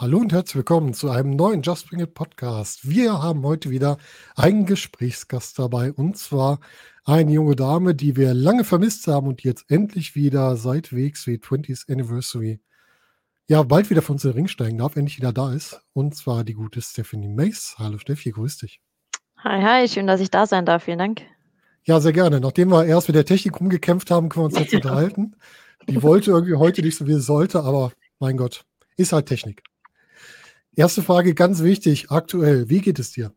Hallo und herzlich willkommen zu einem neuen Just Bring It Podcast. Wir haben heute wieder einen Gesprächsgast dabei und zwar eine junge Dame, die wir lange vermisst haben und jetzt endlich wieder seit WXW 20th Anniversary ja bald wieder von uns in den Ring steigen darf, endlich wieder da ist. Und zwar die gute Stephanie Mace. Hallo Steffi, grüß dich. Hi, hi, schön, dass ich da sein darf. Vielen Dank. Ja, sehr gerne. Nachdem wir erst mit der Technik rumgekämpft haben, können wir uns jetzt unterhalten. Die wollte irgendwie heute nicht so, wie sie sollte, aber mein Gott, ist halt Technik. Erste Frage, ganz wichtig, aktuell, wie geht es dir?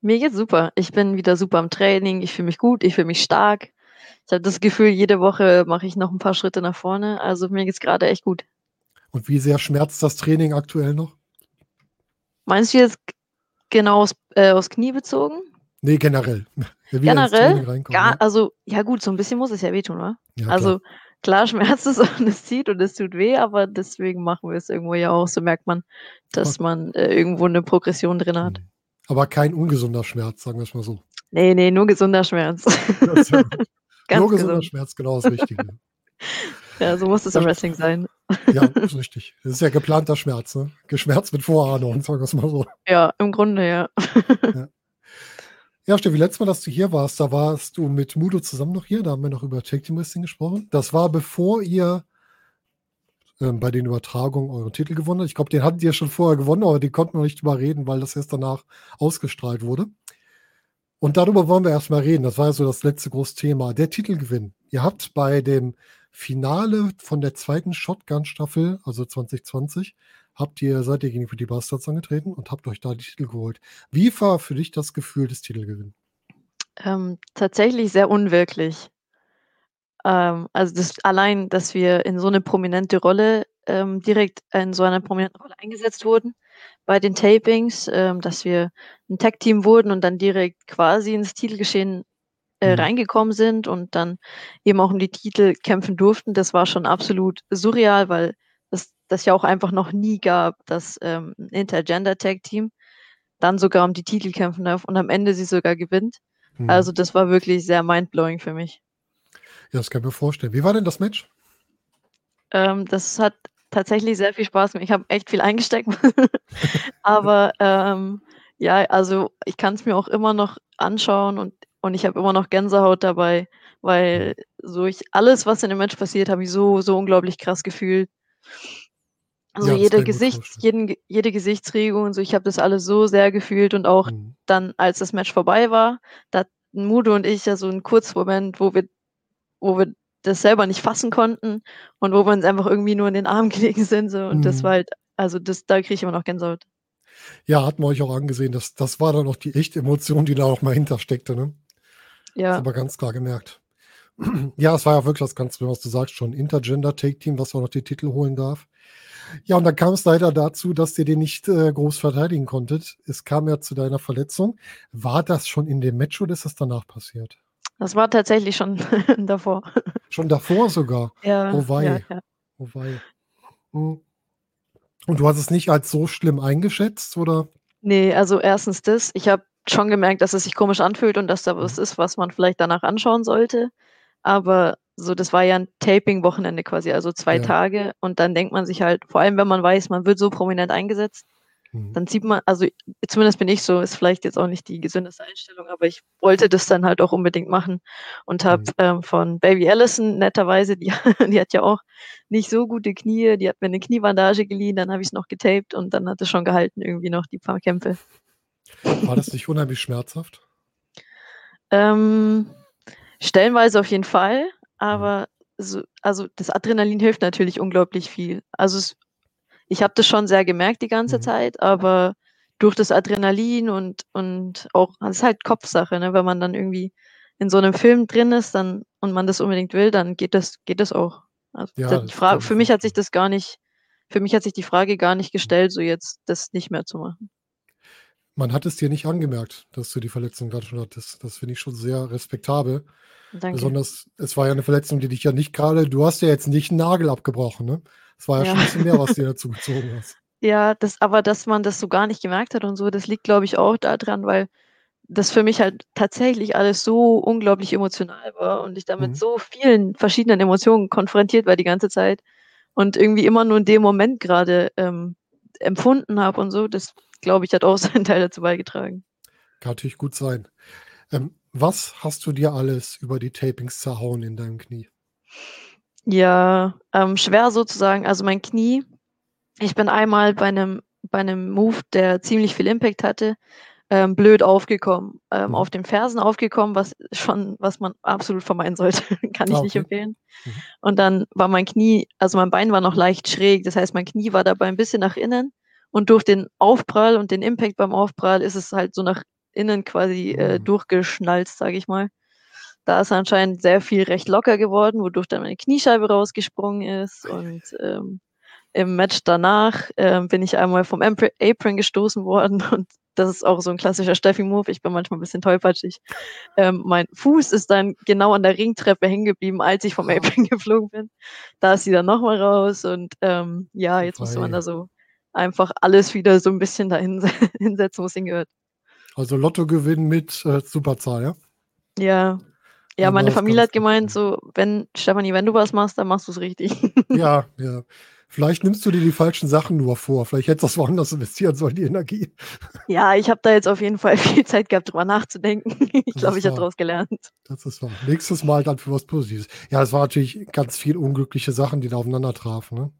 Mir geht's super. Ich bin wieder super am Training. Ich fühle mich gut, ich fühle mich stark. Ich habe das Gefühl, jede Woche mache ich noch ein paar Schritte nach vorne. Also mir geht's gerade echt gut. Und wie sehr schmerzt das Training aktuell noch? Meinst du jetzt genau aus, äh, aus Knie bezogen? Nee, generell. Ja, generell? Gar, ja? Also, ja gut, so ein bisschen muss es ja wehtun, oder? Ja, also klar schmerzt es und es zieht und es tut weh, aber deswegen machen wir es irgendwo ja auch. So merkt man, dass man äh, irgendwo eine Progression drin hat. Mhm. Aber kein ungesunder Schmerz, sagen wir es mal so. Nee, nee, nur gesunder Schmerz. Ja nur gesunder gesund. Schmerz, genau das Richtige. Ja, so muss es im Wrestling sein. ja, ist richtig. Das ist ja geplanter Schmerz, ne? Geschmerz mit Vorahnung, sagen wir es mal so. Ja, im Grunde, ja. ja. Ja, Steffi, letztes Mal, dass du hier warst, da warst du mit Mudo zusammen noch hier. Da haben wir noch über Tag Team Wrestling gesprochen. Das war bevor ihr ähm, bei den Übertragungen euren Titel gewonnen habt. Ich glaube, den hattet ihr schon vorher gewonnen, aber den konnten wir nicht überreden, weil das erst danach ausgestrahlt wurde. Und darüber wollen wir erstmal reden. Das war ja so das letzte große Thema. Der Titelgewinn. Ihr habt bei dem Finale von der zweiten Shotgun-Staffel, also 2020, habt ihr, seid ihr gegen die Bastards angetreten und habt euch da die Titel geholt. Wie war für dich das Gefühl des Titelgewinns? Ähm, tatsächlich sehr unwirklich. Ähm, also das, allein, dass wir in so eine prominente Rolle ähm, direkt in so einer prominenten Rolle eingesetzt wurden bei den Tapings, ähm, dass wir ein Tag-Team wurden und dann direkt quasi ins Titelgeschehen äh, mhm. reingekommen sind und dann eben auch um die Titel kämpfen durften. Das war schon absolut surreal, weil das ja auch einfach noch nie gab, dass ähm, Intergender-Tag-Team dann sogar um die Titel kämpfen darf und am Ende sie sogar gewinnt. Mhm. Also das war wirklich sehr mindblowing für mich. Ja, das kann ich mir vorstellen. Wie war denn das Match? Ähm, das hat tatsächlich sehr viel Spaß gemacht. Ich habe echt viel eingesteckt. Aber ähm, ja, also ich kann es mir auch immer noch anschauen und, und ich habe immer noch Gänsehaut dabei, weil mhm. so ich alles, was in dem Match passiert, habe ich so, so unglaublich krass gefühlt. Also ja, jede, Gesichts, jeden, jede Gesichtsregung und so, ich habe das alles so sehr gefühlt und auch mhm. dann, als das Match vorbei war, da hatten Mudo und ich ja so einen Kurzmoment, wo wir, wo wir das selber nicht fassen konnten und wo wir uns einfach irgendwie nur in den Arm gelegen sind. So. Und mhm. das war halt, also das, da kriege ich immer noch Gänsehaut. Ja, hat man euch auch angesehen. Das, das war dann auch die echte Emotion, die da auch mal hintersteckte, ne? Ja. Das aber ganz klar gemerkt. ja, es war ja wirklich das Ganze, was du sagst, schon Intergender-Take-Team, was auch noch die Titel holen darf. Ja, und dann kam es leider dazu, dass ihr den nicht äh, groß verteidigen konntet. Es kam ja zu deiner Verletzung. War das schon in dem Match oder ist das danach passiert? Das war tatsächlich schon davor. Schon davor sogar? Ja. Oh wei. Ja, ja. Oh wei. Hm. Und du hast es nicht als so schlimm eingeschätzt, oder? Nee, also erstens das. Ich habe schon gemerkt, dass es sich komisch anfühlt und dass da was mhm. ist, was man vielleicht danach anschauen sollte. Aber so, das war ja ein Taping-Wochenende quasi, also zwei ja. Tage. Und dann denkt man sich halt, vor allem wenn man weiß, man wird so prominent eingesetzt, mhm. dann sieht man, also zumindest bin ich so, ist vielleicht jetzt auch nicht die gesündeste Einstellung, aber ich wollte das dann halt auch unbedingt machen und habe mhm. ähm, von Baby Allison netterweise, die, die hat ja auch nicht so gute Knie, die hat mir eine Kniebandage geliehen, dann habe ich es noch getaped und dann hat es schon gehalten, irgendwie noch die paar Kämpfe. War das nicht unheimlich schmerzhaft? Ähm, stellenweise auf jeden Fall. Mhm. Aber so, also das Adrenalin hilft natürlich unglaublich viel. Also es, ich habe das schon sehr gemerkt die ganze mhm. Zeit, aber durch das Adrenalin und, und auch, es ist halt Kopfsache, ne? wenn man dann irgendwie in so einem Film drin ist dann, und man das unbedingt will, dann geht das, geht das auch. Also ja, die Frage, für mich hat sich das gar nicht, für mich hat sich die Frage gar nicht gestellt, so jetzt das nicht mehr zu machen. Man hat es dir nicht angemerkt, dass du die Verletzung gerade schon hattest. Das finde ich schon sehr respektabel. Danke. Besonders, es war ja eine Verletzung, die dich ja nicht gerade, du hast ja jetzt nicht einen Nagel abgebrochen, ne? Es war ja, Ja. schon ein bisschen mehr, was dir dazu gezogen hast. Ja, das aber dass man das so gar nicht gemerkt hat und so, das liegt, glaube ich, auch daran, weil das für mich halt tatsächlich alles so unglaublich emotional war und ich da mit Mhm. so vielen verschiedenen Emotionen konfrontiert war die ganze Zeit und irgendwie immer nur in dem Moment gerade ähm, empfunden habe und so. Das, glaube ich, hat auch seinen Teil dazu beigetragen. Kann natürlich gut sein. Ähm, was hast du dir alles über die Tapings zerhauen in deinem Knie? Ja, ähm, schwer sozusagen. Also mein Knie, ich bin einmal bei einem bei 'nem Move, der ziemlich viel Impact hatte, ähm, blöd aufgekommen, ähm, Mhm. auf den Fersen aufgekommen, was schon was man absolut vermeiden sollte, kann ich Ah, nicht okay. empfehlen. Mhm. Und dann war mein Knie also mein Bein war noch leicht schräg, das heißt, mein Knie war dabei ein bisschen nach innen und durch den Aufprall und den Impact beim Aufprall ist es halt so nach innen quasi, äh, Mhm. durchgeschnalzt, sage ich mal. Da ist anscheinend sehr viel recht locker geworden, wodurch dann meine Kniescheibe rausgesprungen ist und, ähm, im Match danach, ähm, bin ich einmal vom Apr Apron gestoßen worden und das ist auch so 'n klassischer Steffi-Move. Ich bin manchmal 'n bisschen tollpatschig. Ähm, mein Fuß ist dann genau an der Ringtreppe hängen geblieben, als ich vom. Apron geflogen bin. Da ist sie dann noch mal raus und, ähm, ja, jetzt musste man da so einfach alles wieder so 'n bisschen da hinse hinsetzen, wo's hingehört. Also Lottogewinn mit, äh, Superzahl, ja? Ja. Ja, meine Familie hat gemeint so: „Wenn Stefanie, wenn du was machst, dann machst du's richtig.“ Ja, ja. Vielleicht nimmst du dir die falschen Sachen nur vor. Vielleicht hättest du das woanders investieren sollen, die Energie. Ja, ich habe da jetzt auf jeden Fall viel Zeit gehabt, drüber nachzudenken. Ich glaube, ich habe wahr. draus gelernt. Das ist wahr. Nächstes Mal dann für was Positives. Ja, es war natürlich ganz viel unglückliche Sachen, die da aufeinander trafen, ne?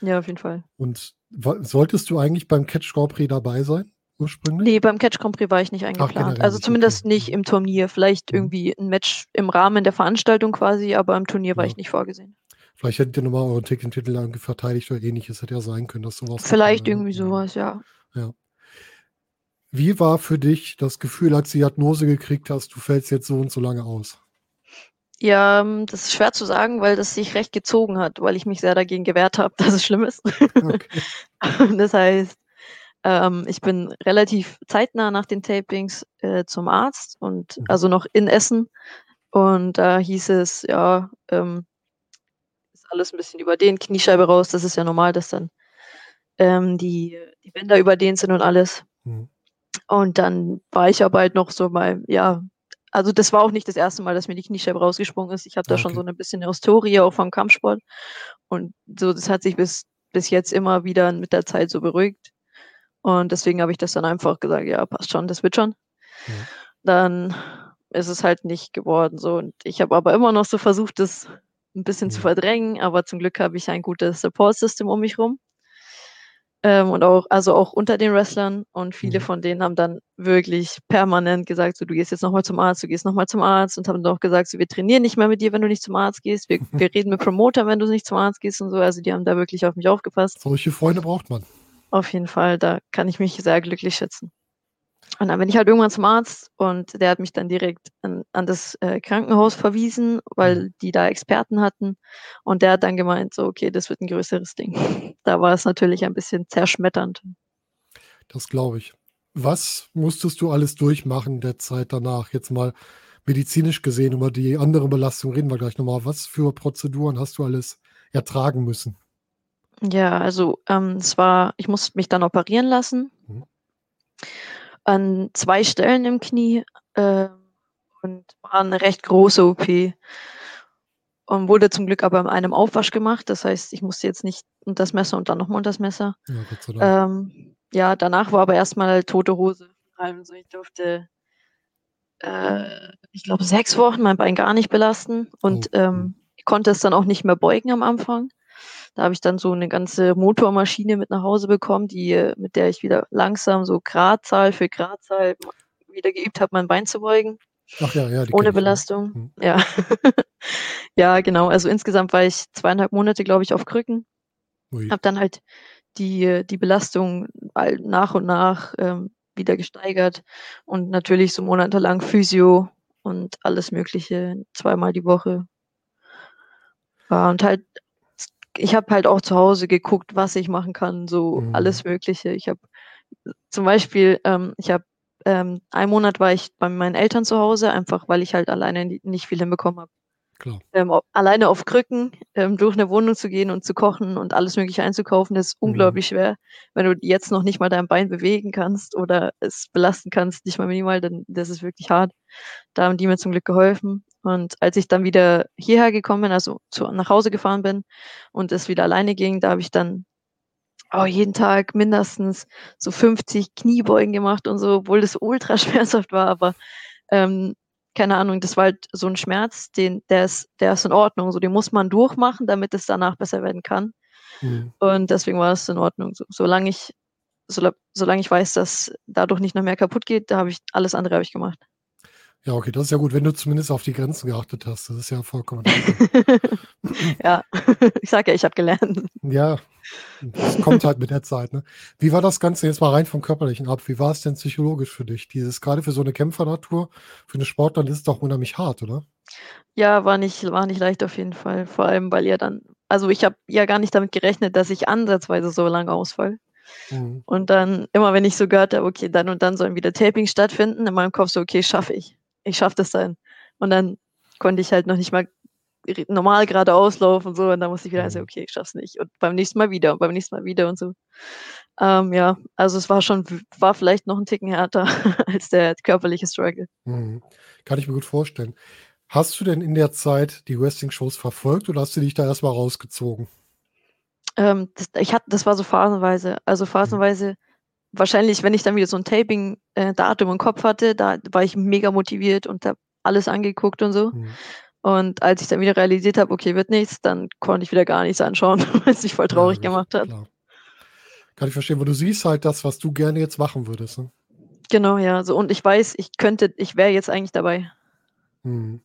Ja, auf jeden Fall. Und solltest du eigentlich beim Catch Grand Prix dabei sein ursprünglich? Ne, beim Catch Grand Prix war ich nicht Ach, eingeplant. generell Also nicht, okay. zumindest nicht Mhm. im Turnier. Vielleicht Mhm. irgendwie 'n Match im Rahmen der Veranstaltung quasi, aber im Turnier war Ja. ich nicht vorgesehen. Vielleicht hättet ihr noch mal euren Titel irgendwie verteidigt oder Ähnliches. Hätte ja sein können, dass so was Vielleicht ne? irgendwie so Mhm. was, ja. Ja. Wie war für dich das Gefühl, als du die Diagnose gekriegt hast, du fällst jetzt so und so lange aus? Ja, ähm, das ist schwer zu sagen, weil das sich recht gezogen hat, weil ich mich sehr dagegen gewehrt habe, dass es schlimm ist. Okay. Das heißt, ähm, ich bin relativ zeitnah nach den Tapings, äh, zum Arzt und Mhm. also noch in Essen und da hieß es, ja, ähm alles 'n bisschen überdehnt, Kniescheibe raus. Das ist ja normal, dass dann, ähm, die die Bänder überdehnt sind und alles. Mhm. Und dann war ich aber halt noch so bei ja, also das war auch nicht das erste Mal, dass mir die Kniescheibe rausgesprungen ist. Ich habe da Ah, schon so okay. 'ne bisschen 'ne Historie auch vom Kampfsport und so, das hat sich bis bis jetzt immer wieder mit der Zeit so beruhigt. Und deswegen habe ich das dann einfach gesagt: „Ja, passt schon, das wird schon.“ Mhm. Dann ist es halt nicht geworden so und ich habe aber immer noch so versucht, das 'n bisschen zu verdrängen, aber zum Glück habe ich ein gutes Support System um mich rum. Ähm, und auch also auch unter den Wrestlern und viele Mhm. von denen haben dann wirklich permanent gesagt so: „Du gehst jetzt noch mal zum Arzt, du gehst noch mal zum Arzt“ und haben dann auch gesagt so: „Wir trainieren nicht mehr mit dir, wenn du nicht zum Arzt gehst. Wir wir reden mit Promotern, wenn du nicht zum Arzt gehst“ und so. Also, die haben da wirklich auf mich aufgepasst. Solche Freunde braucht man. Auf jeden Fall, da kann ich mich sehr glücklich schätzen. Und dann bin ich halt irgendwann zum Arzt und der hat mich dann direkt an an das, äh, Krankenhaus verwiesen, Mhm. weil die da Experten hatten. Und der hat dann gemeint so: „Okay, das wird 'n größeres Ding.“ Da war es natürlich ein bisschen zerschmetternd. Das glaube ich. Was musstest du alles durchmachen der Zeit danach? Jetzt mal medizinisch gesehen, über die andere Belastung reden wir gleich noch mal. Was für Prozeduren hast du alles ertragen müssen? Ja, also, ähm, es war ich musste mich dann operieren lassen. Mhm. An 2 Stellen im Knie, ähm, und war 'ne recht große OP. Und wurde zum Glück aber in einem Aufwasch gemacht. Das heißt, ich musste jetzt nicht unters Messer und dann noch mal unters Messer. Ja. Ähm, ja, danach war aber erst mal tote Hose. Also, ich durfte äh, ich glaube, 6 Wochen mein Bein gar nicht belasten Oh, und, mhm. ähm, ich konnte es dann auch nicht mehr beugen am Anfang. Da habe ich dann so 'ne ganze Motormaschine mit nach Hause bekommen, die äh, mit der ich wieder langsam so Gradzahl für Gradzahl wieder geübt habe, mein Bein zu beugen Ach ja, ja, die ohne kenne ich. Belastung. Mhm. Ja. Ja, genau. Also, insgesamt war ich 2,5 Monate, glaube ich, auf Krücken. Ui. Habe dann halt die äh, die Belastung nach und nach, ähm, wieder gesteigert und natürlich so monatelang Physio und alles Mögliche zweimal die Woche. Ja, und halt ich habe halt auch zu Hause geguckt, was ich machen kann, so Mhm. alles Mögliche. Ich habe zum Beispiel, ähm, ich habe ähm, einen Monat war ich bei meinen Eltern zu Hause, einfach weil ich halt alleine nicht viel hinbekommen habe. Ähm, alleine auf Krücken ähm, durch eine Wohnung zu gehen und zu kochen und alles Mögliche einzukaufen, ist Mhm. unglaublich schwer. Wenn du jetzt noch nicht mal dein Bein bewegen kannst oder es belasten kannst, nicht mal minimal, dann das ist wirklich hart. Da haben die mir zum Glück geholfen. Und als ich dann wieder hierher gekommen bin, also zu, nach Hause gefahren bin und es wieder alleine ging, da habe ich dann oh, jeden Tag mindestens so 50 Kniebeugen gemacht und so, obwohl das ultra schmerzhaft war, aber ähm, keine Ahnung, das war halt so ein Schmerz, den, der ist, der ist in Ordnung. So, den muss man durchmachen, damit es danach besser werden kann. Mhm. Und deswegen war es in Ordnung. So, solange ich, so, solange ich weiß, dass dadurch nicht noch mehr kaputt geht, da habe ich alles andere habe ich gemacht. Ja, okay, das ist ja gut, wenn du zumindest auf die Grenzen geachtet hast. Das ist ja vollkommen ja, ich sag ja, ich habe gelernt. Ja, das kommt halt mit der Zeit. Ne? Wie war das Ganze jetzt mal rein vom Körperlichen ab? Wie war es denn psychologisch für dich? Dieses gerade für so eine Kämpfernatur, für eine Sportler, das ist doch unheimlich hart, oder? Ja, war nicht, war nicht leicht auf jeden Fall. Vor allem, weil ihr dann, also ich habe ja gar nicht damit gerechnet, dass ich ansatzweise so lange ausfall. Mhm. Und dann, immer wenn ich so gehört habe, okay, dann und dann sollen wieder Tapings stattfinden, in meinem Kopf so, okay, schaffe ich. Ich schaffe das dann. Und dann konnte ich halt noch nicht mal normal geradeaus laufen und so. Und dann musste ich wieder Mhm. sagen, okay, ich schaff's nicht. Und beim nächsten Mal wieder und beim nächsten Mal wieder und so. Ähm, ja, also es war schon, war vielleicht noch ein Ticken härter als der körperliche Struggle. Mhm. Kann ich mir gut vorstellen. Hast du denn in der Zeit die Wrestling-Shows verfolgt oder hast du dich da erstmal rausgezogen? Ähm, das, ich hatte, das war so phasenweise. Also Mhm. phasenweise, wahrscheinlich, wenn ich dann wieder so ein Taping-Datum im Kopf hatte, da war ich mega motiviert und habe alles angeguckt und so. Mhm. Und als ich dann wieder realisiert habe, okay, wird nichts, dann konnte ich wieder gar nichts anschauen, weil es mich voll traurig Ja, gemacht hat. klar. Kann ich verstehen, weil du siehst halt das, was du gerne jetzt machen würdest. Ne? Genau, ja. So, und ich weiß, ich könnte, ich wäre jetzt eigentlich dabei. Mhm.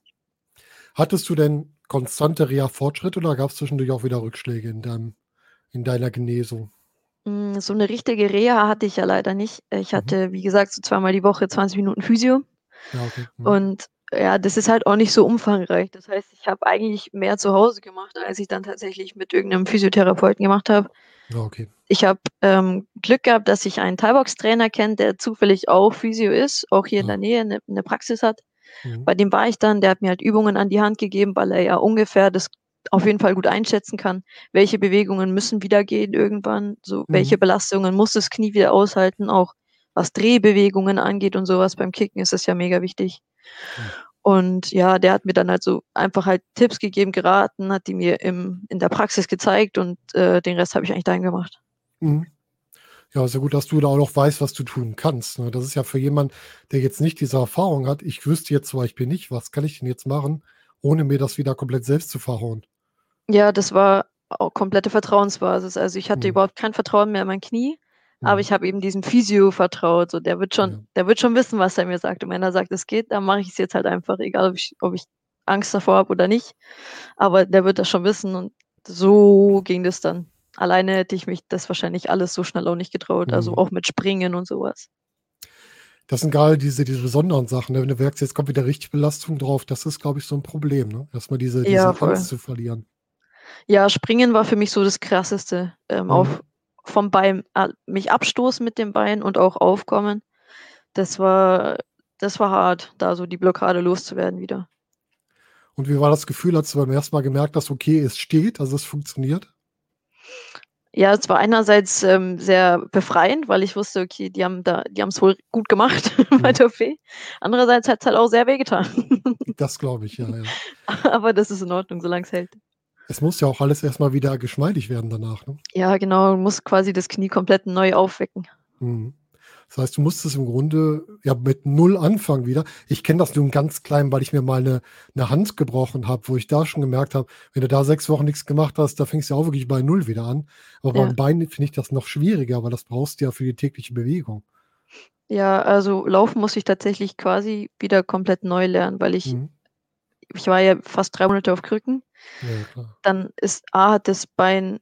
Hattest du denn konstante Reha-Fortschritte oder gab es zwischendurch auch wieder Rückschläge in, deinem, in deiner Genesung? Mm, So eine richtige Reha hatte ich ja leider nicht. Ich Mhm. hatte, wie gesagt, so zweimal die Woche 20 Minuten Physio. Ja, okay. Mhm. Und ja, das ist halt auch nicht so umfangreich. Das heißt, ich habe eigentlich mehr zu Hause gemacht, als ich dann tatsächlich mit irgendeinem Physiotherapeuten gemacht habe. Ja, okay. Ich habe ähm, Glück gehabt, dass ich einen Thai-Box-Trainer kenne, der zufällig auch Physio ist, auch hier in Ja. der Nähe eine, eine Praxis hat. Mhm. Bei dem war ich dann, der hat mir halt Übungen an die Hand gegeben, weil er ja ungefähr das auf jeden Fall gut einschätzen kann, welche Bewegungen müssen wieder gehen irgendwann, so welche Mhm. Belastungen muss das Knie wieder aushalten, auch was Drehbewegungen angeht und sowas. Beim Kicken ist das ja mega wichtig. Klar. Und ja, der hat mir dann halt so einfach halt Tipps gegeben, geraten, hat die mir im, in der Praxis gezeigt und äh, den Rest habe ich eigentlich daheim gemacht. Mhm. Ja, ist ja gut, dass du da auch noch weißt, was du tun kannst. Ne? Das ist ja für jemanden, der jetzt nicht diese Erfahrung hat. Ich wüsste jetzt zum Beispiel nicht, was kann ich denn jetzt machen, ohne mir das wieder komplett selbst zu verhauen. Ja, das war auch komplette Vertrauensbasis. Also ich hatte Mhm. überhaupt kein Vertrauen mehr in mein Knie, aber Mhm. ich habe eben diesem Physio vertraut. So, der wird schon, Ja. der wird schon wissen, was er mir sagt. Und wenn er sagt, es geht, dann mache ich es jetzt halt einfach, egal ob ich, ob ich Angst davor habe oder nicht. Aber der wird das schon wissen und so ging das dann. Alleine hätte ich mich das wahrscheinlich alles so schnell auch nicht getraut. Also Mhm. auch mit Springen und sowas. Das sind gerade diese, diese besonderen Sachen. Ne? Wenn du merkst, jetzt kommt wieder richtig Belastung drauf, das ist, glaube ich, so ein Problem, ne? Erstmal diese, diese Ja. Angst zu verlieren. Ja, Springen war für mich so das Krasseste. Ähm, Mhm. auf, vom Bein, mich abstoßen mit dem Bein und auch aufkommen. Das war, das war hart, da so die Blockade loszuwerden wieder. Und wie war das Gefühl, als du beim ersten Mal gemerkt hast, okay, es steht, also es funktioniert? Ja, es war einerseits ähm, sehr befreiend, weil ich wusste, okay, die haben da, die haben es wohl gut gemacht bei Mhm. der OP. Andererseits hat es halt auch sehr wehgetan. Das glaube ich, ja, ja. Aber das ist in Ordnung, solange es hält. Es muss ja auch alles erstmal wieder geschmeidig werden danach, ne? Ja, genau, du musst quasi das Knie komplett neu aufwecken. Mhm. Das heißt, du musstest im Grunde ja mit null anfangen wieder. Ich kenne das nur im ganz kleinen, weil ich mir mal eine, eine Hand gebrochen habe, wo ich da schon gemerkt habe, wenn du da sechs Wochen nichts gemacht hast, da fängst du ja auch wirklich bei null wieder an. Aber Ja. beim Bein finde ich das noch schwieriger, weil das brauchst du ja für die tägliche Bewegung. Ja, also laufen muss ich tatsächlich quasi wieder komplett neu lernen, weil ich, Mhm. Ich war ja fast drei Monate auf Krücken. Ja. Dann ist A, hat das Bein,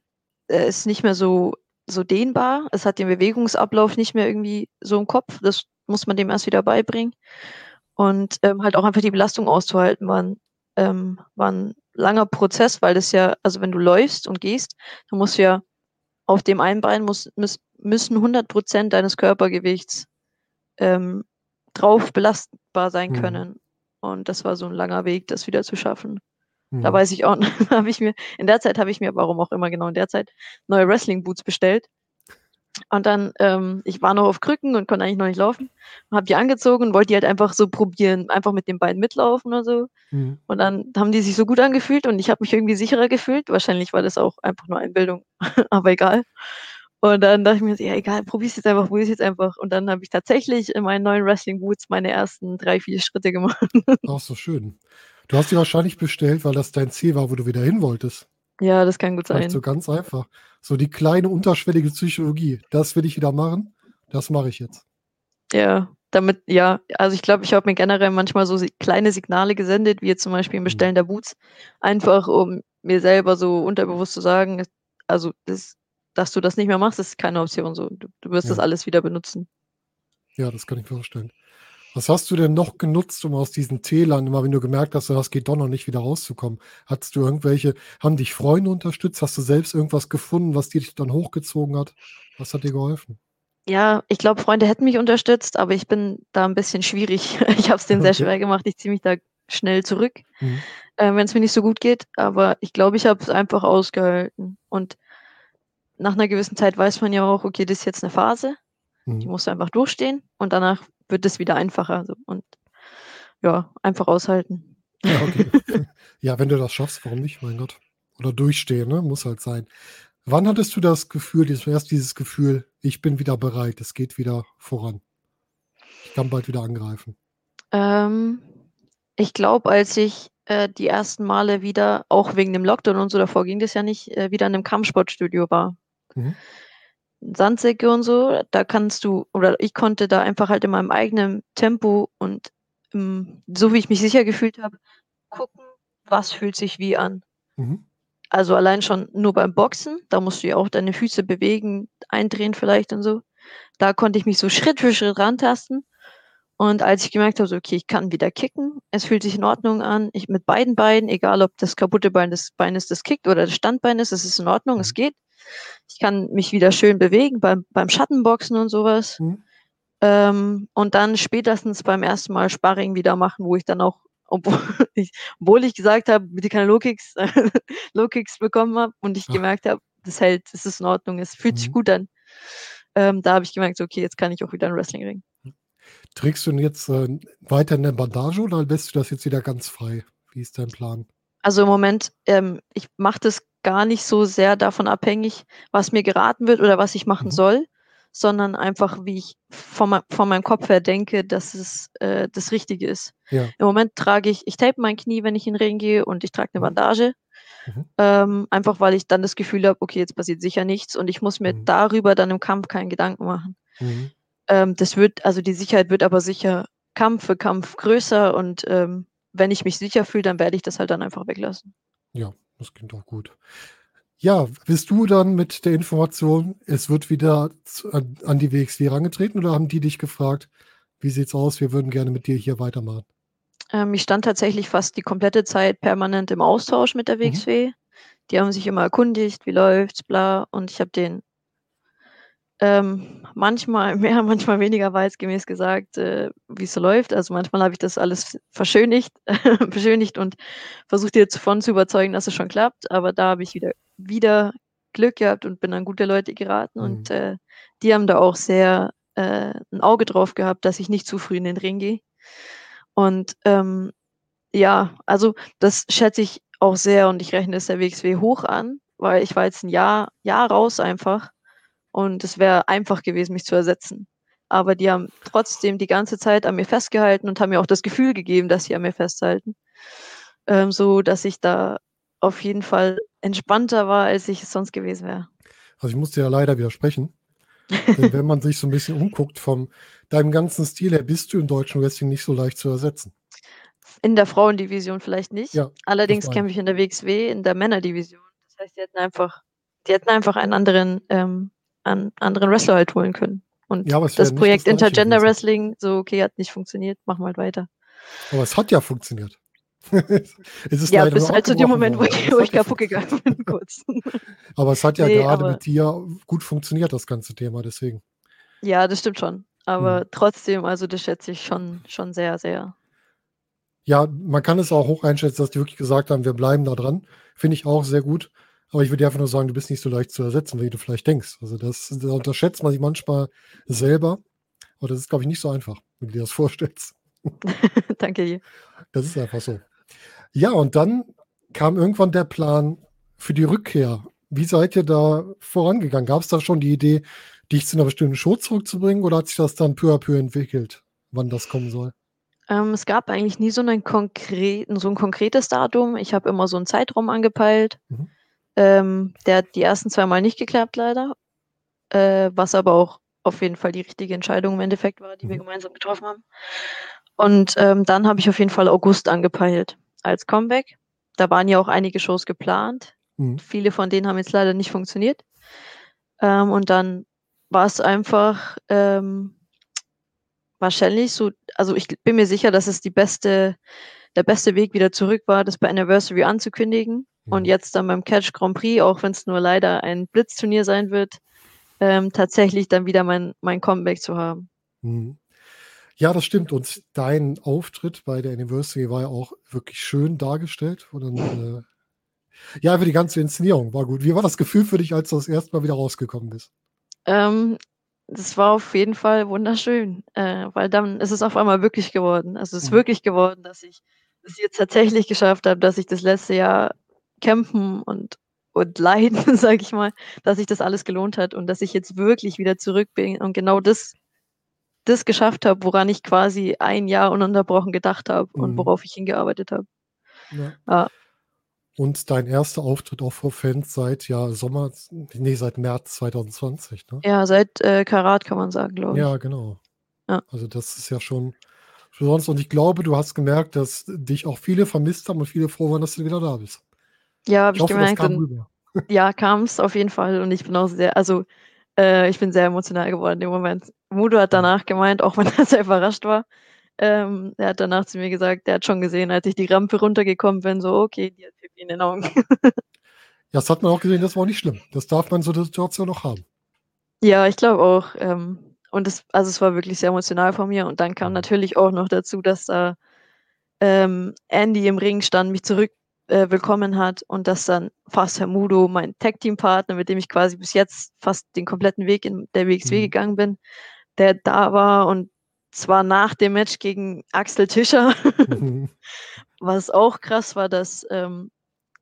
äh, ist nicht mehr so, so dehnbar. Es hat den Bewegungsablauf nicht mehr irgendwie so im Kopf. Das muss man dem erst wieder beibringen. Und ähm, halt auch einfach die Belastung auszuhalten, war ein, ähm, war ein langer Prozess, weil das ja, also wenn du läufst und gehst, dann musst ja auf dem einen Bein muss, muss, müssen 100% deines Körpergewichts ähm, drauf belastbar sein Mhm. können. Und das war so ein langer Weg, das wieder zu schaffen. Da Mhm. weiß ich auch habe ich mir in der Zeit habe ich mir, warum auch immer genau in der Zeit, neue Wrestling-Boots bestellt. Und dann ähm, ich war noch auf Krücken und konnte eigentlich noch nicht laufen und habe die angezogen und wollte die halt einfach so probieren, einfach mit den Beinen mitlaufen oder so. Mhm. Und dann haben die sich so gut angefühlt und ich habe mich irgendwie sicherer gefühlt. Wahrscheinlich war das auch einfach nur Einbildung, aber egal. Und dann dachte ich mir so: „Ja egal, probier's jetzt einfach, probier's jetzt einfach.“ Und dann habe ich tatsächlich in meinen neuen Wrestling-Boots meine ersten 3, 4 Schritte gemacht. Ach so, schön. Du hast die wahrscheinlich bestellt, weil das dein Ziel war, wo du wieder hin wolltest. Ja, das kann gut Vielleicht so sein. ganz einfach. So die kleine unterschwellige Psychologie. Das will ich wieder machen, das mache ich jetzt. Ja, damit ja, also ich glaube, ich habe mir generell manchmal so kleine Signale gesendet, wie jetzt zum Beispiel im Mhm. Bestellen der Boots, einfach um mir selber so unterbewusst zu sagen, also das dass du das nicht mehr machst, ist keine Option so. Du du wirst das Ja. alles wieder benutzen. Ja, das kann ich mir vorstellen. Was hast du denn noch genutzt, um aus diesen Tälern, immer wenn du gemerkt hast, das geht doch noch nicht, wieder rauszukommen? Hattest du irgendwelche haben dich Freunde unterstützt? Hast du selbst irgendwas gefunden, was dich dann hochgezogen hat? Was hat dir geholfen? Ja, ich glaube, Freunde hätten mich unterstützt, aber ich bin da 'n bisschen schwierig. Ich habe es denen sehr Okay. schwer gemacht. Ich ziehe mich da schnell zurück, Mhm. äh, wenn's mir nicht so gut geht. Aber ich glaube, ich habe es einfach ausgehalten. Und nach 'ner gewissen Zeit weiß man ja auch, okay, das ist jetzt 'ne Phase, die Mhm. musst du einfach durchstehen und danach wird es wieder einfacher so und ja, einfach aushalten. Ja, okay. Ja, wenn du das schaffst, warum nicht? Mein Gott. Oder durchstehen, ne? Muss halt sein. Wann hattest du das Gefühl, dieses erst dieses Gefühl: „Ich bin wieder bereit, es geht wieder voran. Ich kann bald wieder angreifen?“ Ähm, ich glaube, als ich, äh, die ersten Male wieder auch wegen dem Lockdown und so, davor ging das ja nicht, äh, wieder in 'nem Kampfsportstudio war. Mhm. Sandsäcke und so, da kannst du oder ich konnte da einfach halt in meinem eigenen Tempo und, hm, so wie ich mich sicher gefühlt habe, gucken, was fühlt sich wie an. Mhm. Also, allein schon nur beim Boxen, da musst du ja auch deine Füße bewegen, eindrehen vielleicht und so. Da konnte ich mich so Schritt für Schritt rantasten. Und als ich gemerkt habe, so: „Okay, ich kann wieder kicken, es fühlt sich in Ordnung an, ich mit beiden Beinen, egal ob das kaputte Bein das Bein ist, das kickt oder das Standbein ist, es ist in Ordnung, es Mhm. geht. Ich kann mich wieder schön bewegen beim beim Schattenboxen und so was.“ Mhm. Ähm, und dann spätestens beim ersten Mal Sparring wieder machen, wo ich dann auch, obwohl ich obwohl ich gesagt habe: „Bitte keine Low-Kicks“ Low-Kicks bekommen habe und ich Ach. gemerkt habe, das hält, es ist in Ordnung, es fühlt sich Mhm. gut an. Ähm, da habe ich gemerkt, „Okay, jetzt kann ich auch wieder in 'n Wrestlingring.“ Trägst du denn jetzt, äh, weiter 'ne Bandage oder lässt du das jetzt wieder ganz frei? Wie ist dein Plan? Also, im Moment, ähm, ich mache das gar nicht so sehr davon abhängig, was mir geraten wird oder was ich machen Mhm. soll, sondern einfach, wie ich von von meinem Kopf her denke, dass es, äh, das Richtige ist. Ja. Im Moment trage ich ich tape mein Knie, wenn ich in den Ring gehe und ich trage 'ne Mhm. Bandage, Mhm. ähm, einfach weil ich dann das Gefühl habe: „Okay, jetzt passiert sicher nichts“ und ich muss mir Mhm. darüber dann im Kampf keinen Gedanken machen. Mhm. Ähm, das wird also, die Sicherheit wird aber sicher Kampf für Kampf größer und, ähm, wenn ich mich sicher fühle, dann werde ich das halt dann einfach weglassen. Ja, das klingt doch gut. Ja, bist du dann mit der Information, es wird wieder an an die WXW herangetreten oder haben die dich gefragt: „Wie sieht's aus? Wir würden gerne mit dir hier weitermachen?“ Ähm, ich stand tatsächlich fast die komplette Zeit permanent im Austausch mit der Mhm. WXW. Die haben sich immer erkundigt: „Wie läuft's, bla?“ Und ich habe denen ähm, manchmal mehr, manchmal weniger wahrheitsgemäß gesagt, äh, wie's so läuft. Also, manchmal habe ich das alles verschönigt beschönigt und versucht, die davon zu überzeugen, dass es schon klappt. Aber da habe ich wieder wieder Glück gehabt und bin an gute Leute geraten und, Mhm. äh, die haben da auch sehr, äh, 'n Auge drauf gehabt, dass ich nicht zu früh in den Ring gehe. Und, ähm, ja, also, das schätze ich auch sehr und ich rechne es der WXW hoch an, weil ich war jetzt 'n Jahr Jahr raus einfach und es wäre einfach gewesen, mich zu ersetzen. Aber die haben trotzdem die ganze Zeit an mir festgehalten und haben mir auch das Gefühl gegeben, dass sie an mir festhalten, ähm, sodass ich da auf jeden Fall entspannter war, als ich es sonst gewesen wäre. Also, ich muss dir ja leider widersprechen. Denn wenn man sich so 'n bisschen umguckt von deinem ganzen Stil her, bist du im deutschen Wrestling nicht so leicht zu ersetzen. In der Frauendivision vielleicht nicht. Ja, Allerdings kämpfe ich. in der WXW in der Männerdivision. Das heißt, die hätten einfach die hätten einfach einen anderen ähm, einen anderen Wrestler halt holen können. Und Ja, das das Projekt Gleiche Intergender. Wrestling, so: „Okay, hat nicht funktioniert, machen wir halt weiter.“ Aber es hat ja funktioniert. es ist Ja, bis halt zu dem Moment, wo ich Das wo ich kaputt gegangen bin kurz. Aber es hat ja Ne, gerade mit dir gut funktioniert, das ganze Thema, deswegen. Ja, das stimmt schon. Aber trotzdem, also das schätze ich schon schon sehr, sehr. Ja, man kann es auch hoch einschätzen, dass die wirklich gesagt haben: „Wir bleiben da dran.“ Finde ich auch sehr gut. Aber ich würde dir einfach nur sagen, du bist nicht so leicht zu ersetzen, wie du vielleicht denkst. Also, das da unterschätzt man sich manchmal selber. Aber das ist, glaube ich, nicht so einfach, wie du dir das vorstellst. Danke dir. Das ist einfach so. Ja, und dann kam irgendwann der Plan für die Rückkehr. Wie seid ihr da vorangegangen? Gab's da schon die Idee, dich zu 'ner bestimmten Show zurückzubringen oder hat sich das dann peu à peu entwickelt, wann das kommen soll? Ähm, es gab eigentlich nie so 'nen konkreten so 'n konkretes Datum. Ich habe immer so 'n Zeitraum angepeilt. Mhm. Ähm, der hat die ersten 2 Mal nicht geklappt leider, äh, was aber auch auf jeden Fall die richtige Entscheidung im Endeffekt war, die wir Mhm. gemeinsam getroffen haben. Und, ähm, dann habe ich auf jeden Fall August angepeilt als Comeback. Da waren ja auch einige Shows geplant. Mhm. Viele von denen haben jetzt leider nicht funktioniert. Ähm, und dann war's einfach, ähm wahrscheinlich so also, ich bin mir sicher, dass es die beste der beste Weg wieder zurück war, das bei Anniversary anzukündigen und Mhm. jetzt dann beim Catch Grand Prix, auch wenn's nur leider ein Blitzturnier sein wird, ähm, tatsächlich dann wieder mein mein Comeback zu haben. Mhm. Ja, das stimmt. Und dein Auftritt bei der Anniversary war ja auch wirklich schön dargestellt. Und dann, äh ja, einfach die ganze Inszenierung war gut. Wie war das Gefühl für dich, als du das erste Mal wieder rausgekommen bist? Ähm, das war auf jeden Fall wunderschön, äh, weil dann ist es auf einmal wirklich geworden. Also, es ist Mhm. wirklich geworden, dass ich es jetzt tatsächlich geschafft habe, dass ich das letzte Jahr kämpfen und und leiden, sage ich mal, dass sich das alles gelohnt hat und dass ich jetzt wirklich wieder zurück bin und genau das das geschafft habe, woran ich quasi ein Jahr ununterbrochen gedacht habe und Mhm. worauf ich hingearbeitet habe. Ja. Ja. Und dein erster Auftritt auch vor Fans seit, ja, Sommer z ne, seit März 2020, ne? Ja, seit, äh, Karat kann man sagen, glaube ich. Ja, genau. Ja. Also, das ist ja schon besonders und ich glaube, du hast gemerkt, dass dich auch viele vermisst haben und viele froh waren, dass du wieder da bist. Ja, habe Ich ich hoffe, gemerkt kam ja, kam's auf jeden Fall und ich bin auch sehr also, äh, ich bin sehr emotional geworden in dem Moment. Mudo hat danach gemeint, auch wenn er sehr überrascht war ähm, er hat danach zu mir gesagt, der hat schon gesehen, als ich die Rampe runtergekommen bin, so: „Okay, die hat Pipi in den Augen.“ Ja, das hat man auch gesehen, das war auch nicht schlimm. Das darf man so 'ner Situation auch haben. Ja, ich glaube auch, ähm, und es also, es war wirklich sehr emotional von mir und dann kam Mhm. natürlich auch noch dazu, dass da, ähm, Andy im Ring stand, mich zurück, äh, willkommen hat und dass dann fast Herr Mudo, mein Tag-Team-Partner, mit dem ich quasi bis jetzt fast den kompletten Weg in der WXW Mhm. gegangen bin, der da war und zwar nach dem Match gegen Axel Tischer, Mhm. was auch krass war, dass ähm,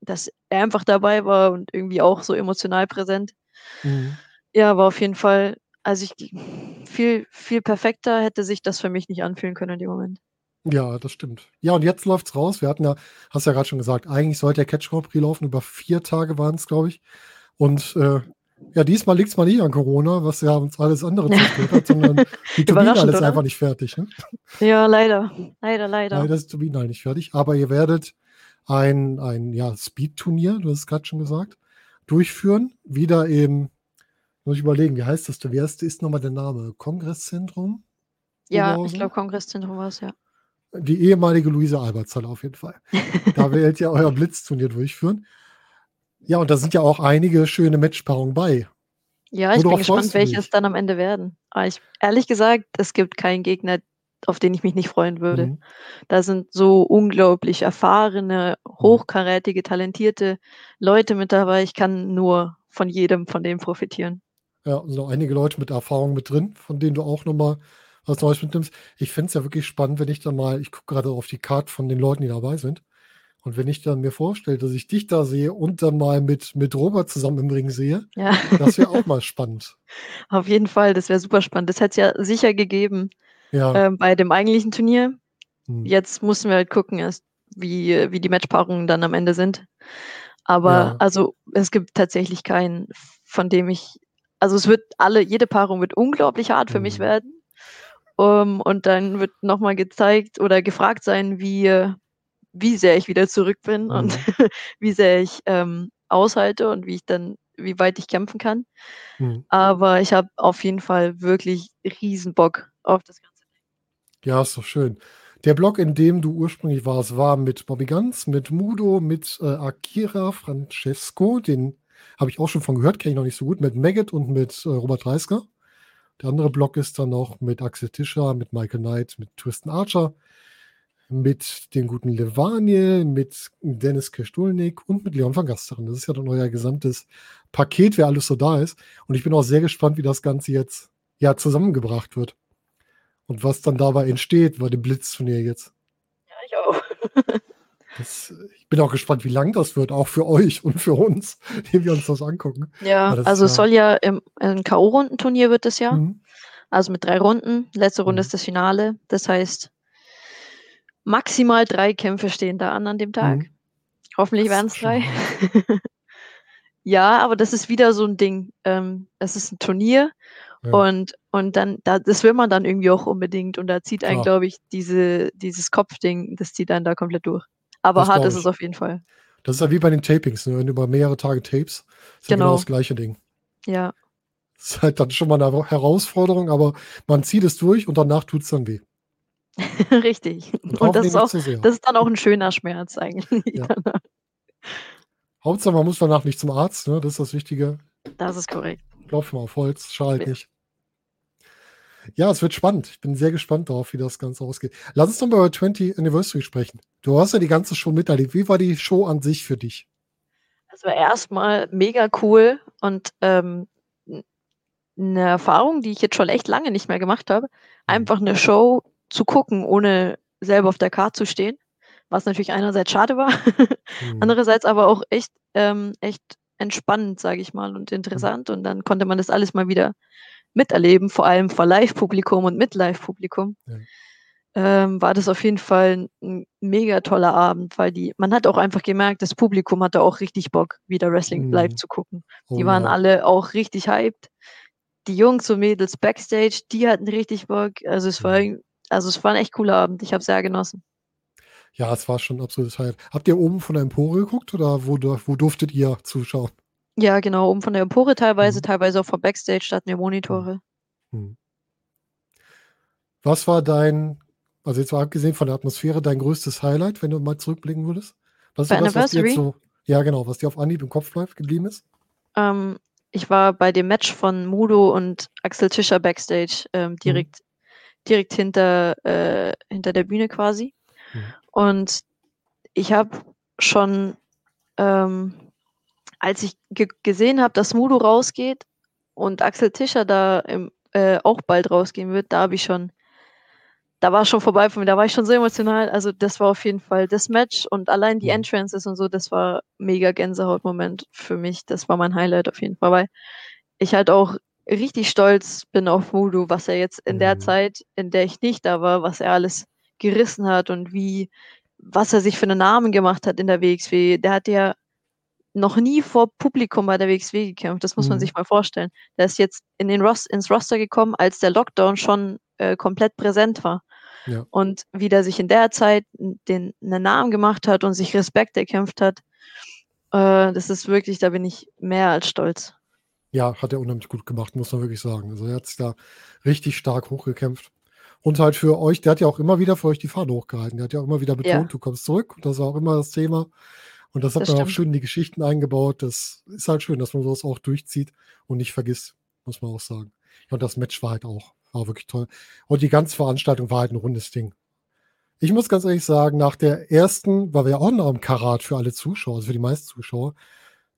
dass er einfach dabei war und irgendwie auch so emotional präsent. Mhm. Ja, war auf jeden Fall also, ich viel viel perfekter hätte sich das für mich nicht anfühlen können in dem Moment. Ja, das stimmt. Ja, und jetzt läuft's raus. Wir hatten ja hast ja grad schon gesagt, eigentlich sollte der Catch Grand Prix laufen, über 4 Tage waren's, glaube ich. Und, äh, ja, diesmal liegt's mal nicht an Corona, was ja uns alles andere zerstört hat, sondern die Turbine Überraschend, ist einfach nicht fertig, ne? Ja, leider. Leider, leider. Leider ist die Turbine halt nicht fertig, aber ihr werdet ein ein, ja, Speed-Turnier, du hast es grad schon gesagt, durchführen. Wieder im muss ich überlegen, wie heißt das? Wie heißt ist noch mal der Name? Kongresszentrum? Ja, ich Oberhausen? glaube, Kongresszentrum war's, ja. Die ehemalige Luise-Albert-Halle auf jeden Fall. Da werdet ihr euer Blitzturnier durchführen. Ja, und da sind ja auch einige schöne Matchpaarungen bei. Ja, ich bin gespannt, du welche es dann am Ende werden. Aber ich ehrlich gesagt, es gibt keinen Gegner, auf den ich mich nicht freuen würde. Mhm. Da sind so unglaublich erfahrene, Mhm. hochkarätige, talentierte Leute mit dabei. Ich kann nur von jedem von denen profitieren. Ja, sind auch einige Leute mit Erfahrung mit drin, von denen du auch noch mal was Neues mitnimmst. Ich fände es ja wirklich spannend, wenn ich dann mal ich gucke grade auf die Card von den Leuten, die dabei sind. Und wenn ich dann mir vorstelle, dass ich dich da sehe und dann mal mit mit Robert zusammen im Ring sehe, Ja. das wäre auch mal spannend. Auf jeden Fall, das wäre super spannend. Das hätte es ja sicher gegeben, Ja. ähm, bei dem eigentlichen Turnier. Mhm. Jetzt müssen wir halt gucken erst, wie wie die Matchpaarungen dann am Ende sind. Aber Ja. also, es gibt tatsächlich keinen, von dem ich also, es wird alle jede Paarung wird unglaublich hart für mich Mhm. werden. Ähm, und dann wird noch mal gezeigt oder gefragt sein, wie wie sehr ich wieder zurück bin und Mhm. wie sehr ich, ähm, aushalte und wie ich dann wie weit ich kämpfen kann. Mhm. Aber ich habe auf jeden Fall wirklich Riesenbock auf das ganze. Ja, ist doch schön. Der Blog, in dem du ursprünglich warst, war mit Bobby Ganz, mit Mudo, mit äh, Akira Francesco, den habe ich auch schon von gehört, kenne ich noch nicht so gut, mit Maggot und mit äh, Robert Reisker. Der andere Blog ist dann noch mit Axel Tischer, mit Michael Knight, mit Tristan Archer, mit dem guten Levaniel, mit Dennis Kestulnik und mit Leon van Gasteren. Das ist ja dann euer gesamtes Paket, wer alles so da ist. Und ich bin auch sehr gespannt, wie das Ganze jetzt ja zusammengebracht wird. Und was dann dabei entsteht bei dem Blitzturnier jetzt. Ja, ich auch. Das, ich bin auch gespannt, wie lang das wird, auch für euch und für uns, die wir uns das angucken. Ja, das also es ja- soll ja im, ein K.O.-Rundenturnier wird es ja. Mhm. Also mit drei Runden. Letzte Runde Mhm. ist das Finale. Das heißt, maximal drei Kämpfe stehen da an an dem Tag. Mhm. Hoffentlich Das werden es drei. ja, aber das ist wieder so ein Ding. Ähm, es ist ein Turnier Ja. und, und dann, da, das will man dann irgendwie auch unbedingt. Und da zieht einen, glaube ich, diese, dieses Kopfding, das zieht einen da komplett durch. Aber hart ist es auf jeden Fall. Das ist ja wie bei den Tapings, ne? wenn du über mehrere Tage tapes, ist ja genau Genau. das gleiche Ding. Ja, Das ist halt dann schon mal eine Herausforderung, aber man zieht es durch und danach tut es dann weh. richtig. Und, Und das ist auch, das ist dann auch ein schöner Schmerz eigentlich. Ja. Hauptsache, man muss danach nicht zum Arzt, ne? das ist das Wichtige. Das ist korrekt. Klopf mal auf Holz, schadet Ja. nicht. Ja, es wird spannend. Ich bin sehr gespannt darauf, wie das Ganze ausgeht. Lass uns doch mal über 20 Anniversary sprechen. Du hast ja die ganze Show miterlebt. Wie war die Show an sich für dich? Das war erstmal mega cool und ähm, eine Erfahrung, die ich jetzt schon echt lange nicht mehr gemacht habe. Einfach eine Show zu gucken, ohne selber auf der Karte zu stehen. Was natürlich einerseits schade war, Hm. andererseits aber auch echt, ähm, echt entspannend, sage ich mal, und interessant. Und dann konnte man das alles mal wieder miterleben, vor allem vor Live-Publikum und mit Live-Publikum. Ja. Ähm, war das auf jeden Fall ein mega toller Abend, weil die, man hat auch einfach gemerkt, das Publikum hatte auch richtig Bock, wieder Wrestling Mhm. live zu gucken. Oh Die waren ja. alle auch richtig hyped. Die Jungs und Mädels backstage, die hatten richtig Bock. Also es war, Mhm. also es war ein echt cooler Abend. Ich habe sehr genossen. Ja, es war schon ein absolutes Highlight. Habt ihr oben von der Empore geguckt oder wo, wo durftet ihr zuschauen? Ja, genau, oben von der Empore teilweise, Mhm. teilweise auch vom Backstage, da hatten wir Monitore. Hm. Was war dein, also jetzt mal abgesehen von der Atmosphäre, dein größtes Highlight, wenn du mal zurückblicken würdest? Was ist Bei so das, was dir jetzt so, ja genau, was dir auf Anhieb im Kopf bleibt, geblieben ist? Ähm, ich war bei dem Match von Mudo und Axel Tischer backstage, Mhm. ähm, direkt, direkt hinter, äh, hinter der Bühne quasi. Mhm. Und ich habe schon, ähm, als ich ge gesehen habe, dass Mudo rausgeht und Axel Tischer da im, äh, auch bald rausgehen wird, da habe ich schon, da war schon vorbei von mir, da war ich schon so emotional. Also das war auf jeden Fall das Match und allein die Mhm. Entrances und so, das war mega Gänsehautmoment für mich. Das war mein Highlight auf jeden Fall, weil ich halt auch richtig stolz bin auf Mudo, was er jetzt in der Mhm. Zeit, in der ich nicht da war, was er alles gerissen hat und wie, was er sich für einen Namen gemacht hat in der WXW. Der hat ja noch nie vor Publikum bei der WXW gekämpft. Das muss man Mhm. sich mal vorstellen. Der ist jetzt in den Ros ins Roster gekommen, als der Lockdown schon äh, komplett präsent war. Ja. Und wie der sich in der Zeit den einen Namen gemacht hat und sich Respekt erkämpft hat, äh, das ist wirklich, da bin ich mehr als stolz. Ja, hat er unheimlich gut gemacht, muss man wirklich sagen. Also er hat sich da richtig stark hochgekämpft. Und halt für euch, der hat ja auch immer wieder für euch die Fahne hochgehalten. Der hat ja auch immer wieder betont, Ja. du kommst zurück. Und das war auch immer das Thema. Und das hat Das man auch stimmt. schön in die Geschichten eingebaut. Das ist halt schön, dass man sowas auch durchzieht und nicht vergisst, muss man auch sagen. Ja, und das Match war halt auch, war wirklich toll. Und die ganze Veranstaltung war halt ein rundes Ding. Ich muss ganz ehrlich sagen, nach der ersten, weil wir ja auch noch im Karat für alle Zuschauer, also für die meisten Zuschauer,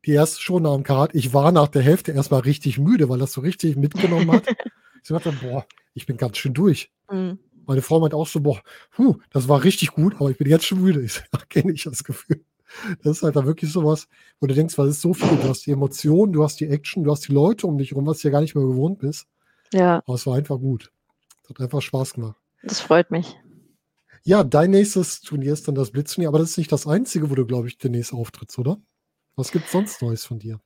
die erste Show nach dem Karat, ich war nach der Hälfte erstmal richtig müde, weil das so richtig mitgenommen hat. ich dachte, boah, ich bin ganz schön durch. Mhm. Meine Frau meint auch so, boah, puh, das war richtig gut, aber ich bin jetzt schon müde. Ich sage, kenne ich das Gefühl. Das ist halt da wirklich sowas, wo du denkst, was ist so viel? Du hast die Emotionen, du hast die Action, du hast die Leute um dich herum, was du ja gar nicht mehr gewohnt bist. Ja, Aber es war einfach gut. Es hat einfach Spaß gemacht. das freut mich. Ja, dein nächstes Turnier ist dann das Blitzturnier, aber das ist nicht das einzige, wo du, glaube ich, demnächst auftrittst, oder? Was gibt sonst Neues von dir?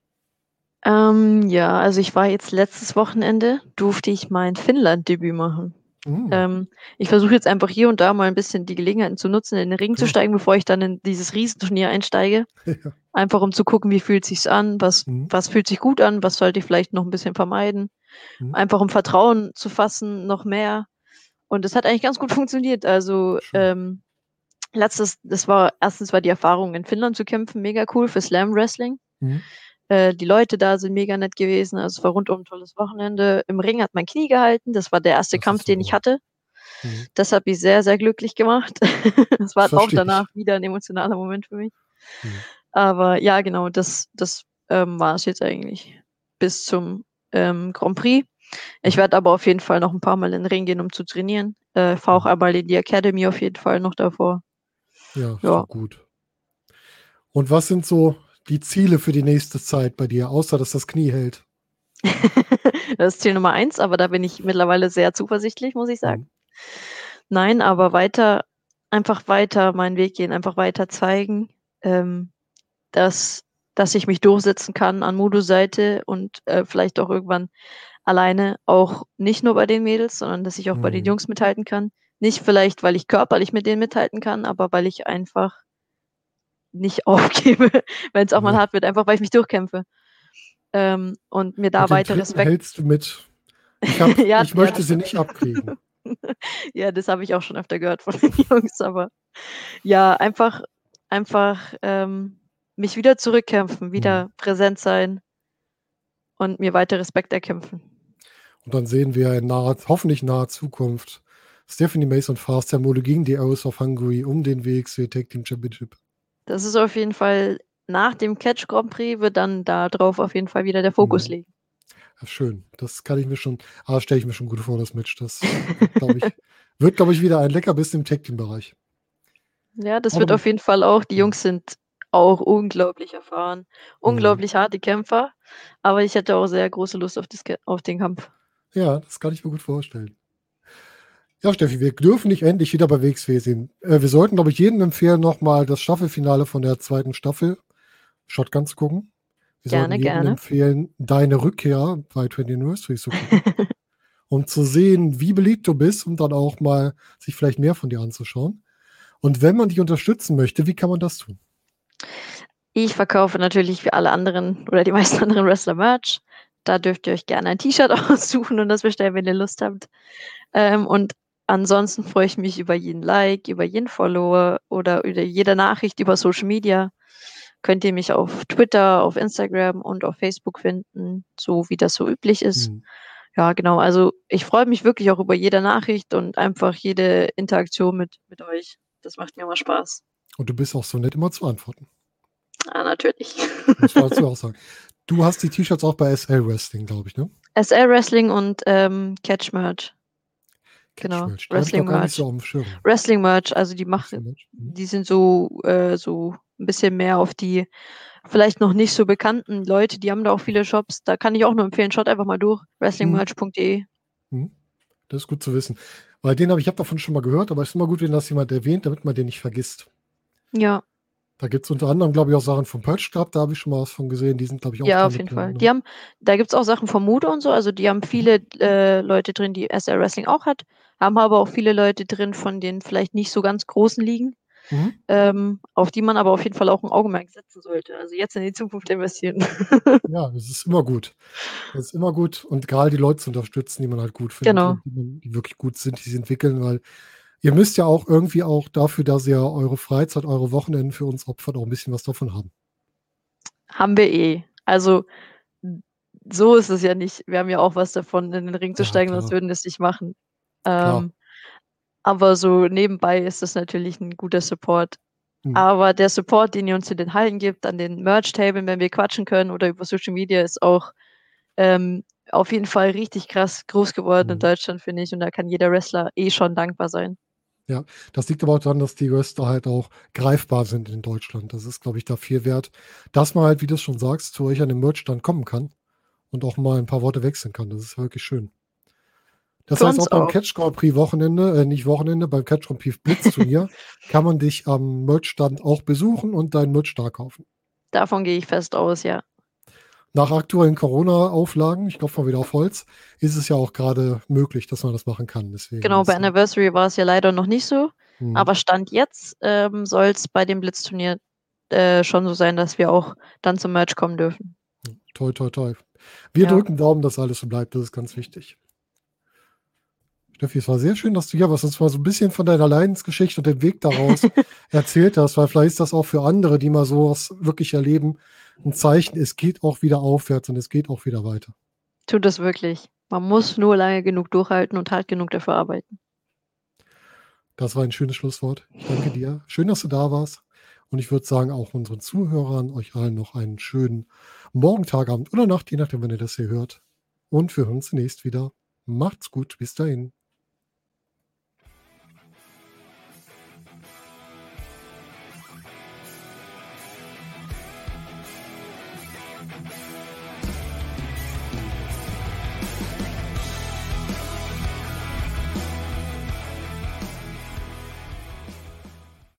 Ähm, ja, also ich war jetzt letztes Wochenende, durfte ich mein Finnland-Debüt machen. Hm, Ähm, ich versuche jetzt einfach hier und da mal ein bisschen die Gelegenheiten zu nutzen, in den Ring zu Klar. steigen, bevor ich dann in dieses Riesenturnier einsteige. ja. Einfach um zu gucken, wie fühlt sich's an, was, Mhm. was fühlt sich gut an, was sollte ich vielleicht noch ein bisschen vermeiden. Mhm. Einfach um Vertrauen zu fassen, noch mehr. und es hat eigentlich ganz gut funktioniert. Also ähm, letztes, das war erstens war die Erfahrung in Finnland zu kämpfen mega cool für Slam Wrestling. Mhm. Äh, die Leute da sind mega nett gewesen. Also es war rundum ein tolles Wochenende. Im Ring hat mein Knie gehalten. Das war der erste das Kampf, den ich hatte. Mhm. Das hat mich sehr, sehr glücklich gemacht. das war auch danach wieder ein emotionaler Moment für mich. Mhm. Aber ja, genau, das, das ähm, war es jetzt eigentlich bis zum ähm, Grand Prix. Ich werde aber auf jeden Fall noch ein paar Mal in den Ring gehen, um zu trainieren. Äh, Fahre auch mhm. einmal in die Academy auf jeden Fall noch davor. Ja, ja. gut. Und was sind so die Ziele für die nächste Zeit bei dir, außer dass das Knie hält? das ist Ziel Nummer eins, aber da bin ich mittlerweile sehr zuversichtlich, muss ich sagen. Mhm. Nein, aber weiter, einfach weiter meinen Weg gehen, einfach weiter zeigen, ähm, dass, dass ich mich durchsetzen kann an Modos Seite und äh, vielleicht auch irgendwann alleine, auch nicht nur bei den Mädels, sondern dass ich auch mhm. bei den mhm. Jungs mithalten kann. Nicht vielleicht, weil ich körperlich mit denen mithalten kann, aber weil ich einfach nicht aufgebe, wenn es auch ja. mal hart wird, einfach weil ich mich durchkämpfe. Ähm, und mir da weiter Respekt. hältst du mit. Ich, hab, ja, ich möchte sie nicht abkriegen. ja, das habe ich auch schon öfter gehört von den Jungs, aber ja, einfach, einfach ähm, mich wieder zurückkämpfen, wieder mhm. präsent sein und mir weiter Respekt erkämpfen. Und dann sehen wir in naher, hoffentlich naher Zukunft Stephanie Mason Fast Thermole gegen die Arrows of Hungary um den Weg zur Tag Team Championship. Das ist auf jeden Fall nach dem Catch Grand Prix wird dann darauf auf jeden Fall wieder der Fokus mhm. liegen. Ja, schön. Das kann ich mir schon, ah, stelle ich mir schon gut vor, das Match. Das glaub ich, wird, glaube ich, wieder ein Leckerbiss im Tag Team Bereich. Ja, das Aber, wird auf jeden Fall auch. Die Jungs sind auch unglaublich erfahren, mhm. unglaublich mhm. harte Kämpfer. Aber ich hätte auch sehr große Lust auf, das, auf den Kampf. Ja, das kann ich mir gut vorstellen. Ja, Steffi, wir dürfen nicht endlich wieder bei WXW sehen. Äh, wir sollten, glaube ich, jedem empfehlen, nochmal das Staffelfinale von der zweiten Staffel Shotgun zu gucken. Wir gerne, sollten jedem gerne. empfehlen, deine Rückkehr bei 20 Anniversary zu gucken. um zu sehen, wie beliebt du bist und dann auch mal sich vielleicht mehr von dir anzuschauen. Und wenn man dich unterstützen möchte, wie kann man das tun? Ich verkaufe natürlich wie alle anderen oder die meisten anderen Wrestler Merch. Da dürft ihr euch gerne ein T-Shirt aussuchen und das bestellen, wenn ihr Lust habt. Ähm, und Ansonsten freue ich mich über jeden Like, über jeden Follower oder über jede Nachricht über Social Media. Könnt ihr mich auf Twitter, auf Instagram und auf Facebook finden, so wie das so üblich ist. Mhm. Ja, genau. Also ich freue mich wirklich auch über jede Nachricht und einfach jede Interaktion mit, mit euch. Das macht mir immer Spaß. Und du bist auch so nett, immer zu antworten. Ja, natürlich. Das du auch sagen. Du hast die T-Shirts auch bei SL Wrestling, glaube ich, ne? SL Wrestling und ähm, Catch Merch. Genau, Wrestling Merch. So Wrestling Merch, also die machen, mhm. die sind so, äh, so ein bisschen mehr auf die vielleicht noch nicht so bekannten Leute, die haben da auch viele Shops. Da kann ich auch nur empfehlen, schaut einfach mal durch, wrestlingmerch.de. Mhm. Das ist gut zu wissen. Weil den habe ich habe davon schon mal gehört, aber es ist immer gut, wenn das jemand erwähnt, damit man den nicht vergisst. Ja. Da gibt es unter anderem, glaube ich, auch Sachen vom Purge Club, da habe ich schon mal was von gesehen. Die sind, glaube ich, auch Ja, auf jeden Fall. Ne? Die haben, da gibt es auch Sachen vom Mude und so, also die haben mhm. viele äh, Leute drin, die SR Wrestling auch hat, haben aber auch viele Leute drin von den vielleicht nicht so ganz großen Ligen, mhm. ähm, auf die man aber auf jeden Fall auch ein Augenmerk setzen sollte. Also jetzt in die Zukunft investieren. ja, das ist immer gut. Das ist immer gut und gerade die Leute zu unterstützen, die man halt gut findet, genau. die, die wirklich gut sind, die sie entwickeln, weil ihr müsst ja auch irgendwie auch dafür, dass ihr eure Freizeit, eure Wochenenden für uns opfert, auch ein bisschen was davon haben. Haben wir eh. Also so ist es ja nicht. Wir haben ja auch was davon, in den Ring zu ja, steigen, sonst würden wir es nicht machen. Ähm, aber so nebenbei ist das natürlich ein guter Support. Mhm. Aber der Support, den ihr uns in den Hallen gibt, an den Merch-Tablen, wenn wir quatschen können oder über Social Media, ist auch ähm, auf jeden Fall richtig krass groß geworden mhm. in Deutschland, finde ich. Und da kann jeder Wrestler eh schon dankbar sein. Ja, das liegt aber auch daran, dass die Wrestler halt auch greifbar sind in Deutschland. Das ist, glaube ich, da viel wert, dass man halt, wie du es schon sagst, zu euch an den Merchstand kommen kann und auch mal ein paar Worte wechseln kann. Das ist wirklich schön. Das Für heißt, auch beim Catch Grand Prix Wochenende, äh, nicht Wochenende, beim Catch Grand Prix Blitzturnier kann man dich am Merchstand auch besuchen und deinen Merch da kaufen. Davon gehe ich fest aus, ja. Nach aktuellen Corona-Auflagen, ich glaube mal wieder auf Holz, ist es ja auch gerade möglich, dass man das machen kann. Deswegen genau, bei Anniversary war es ja leider noch nicht so. Hm. Aber Stand jetzt ähm, soll es bei dem Blitzturnier äh, schon so sein, dass wir auch dann zum Merch kommen dürfen. Toi, toi, toi. Wir ja. drücken Daumen, dass alles so bleibt. Das ist ganz wichtig. Steffi, es war sehr schön, dass du hier warst. Das war so ein bisschen von deiner Leidensgeschichte und dem Weg daraus erzählt hast, weil vielleicht ist das auch für andere, die mal sowas wirklich erleben, ein Zeichen, es geht auch wieder aufwärts und es geht auch wieder weiter. Tut es wirklich. Man muss nur lange genug durchhalten und hart genug dafür arbeiten. Das war ein schönes Schlusswort. Ich danke dir. Schön, dass du da warst. Und ich würde sagen, auch unseren Zuhörern, euch allen noch einen schönen Morgen, Tag, Abend oder Nacht, je nachdem, wann ihr das hier hört. Und wir hören uns zunächst wieder. Macht's gut. Bis dahin.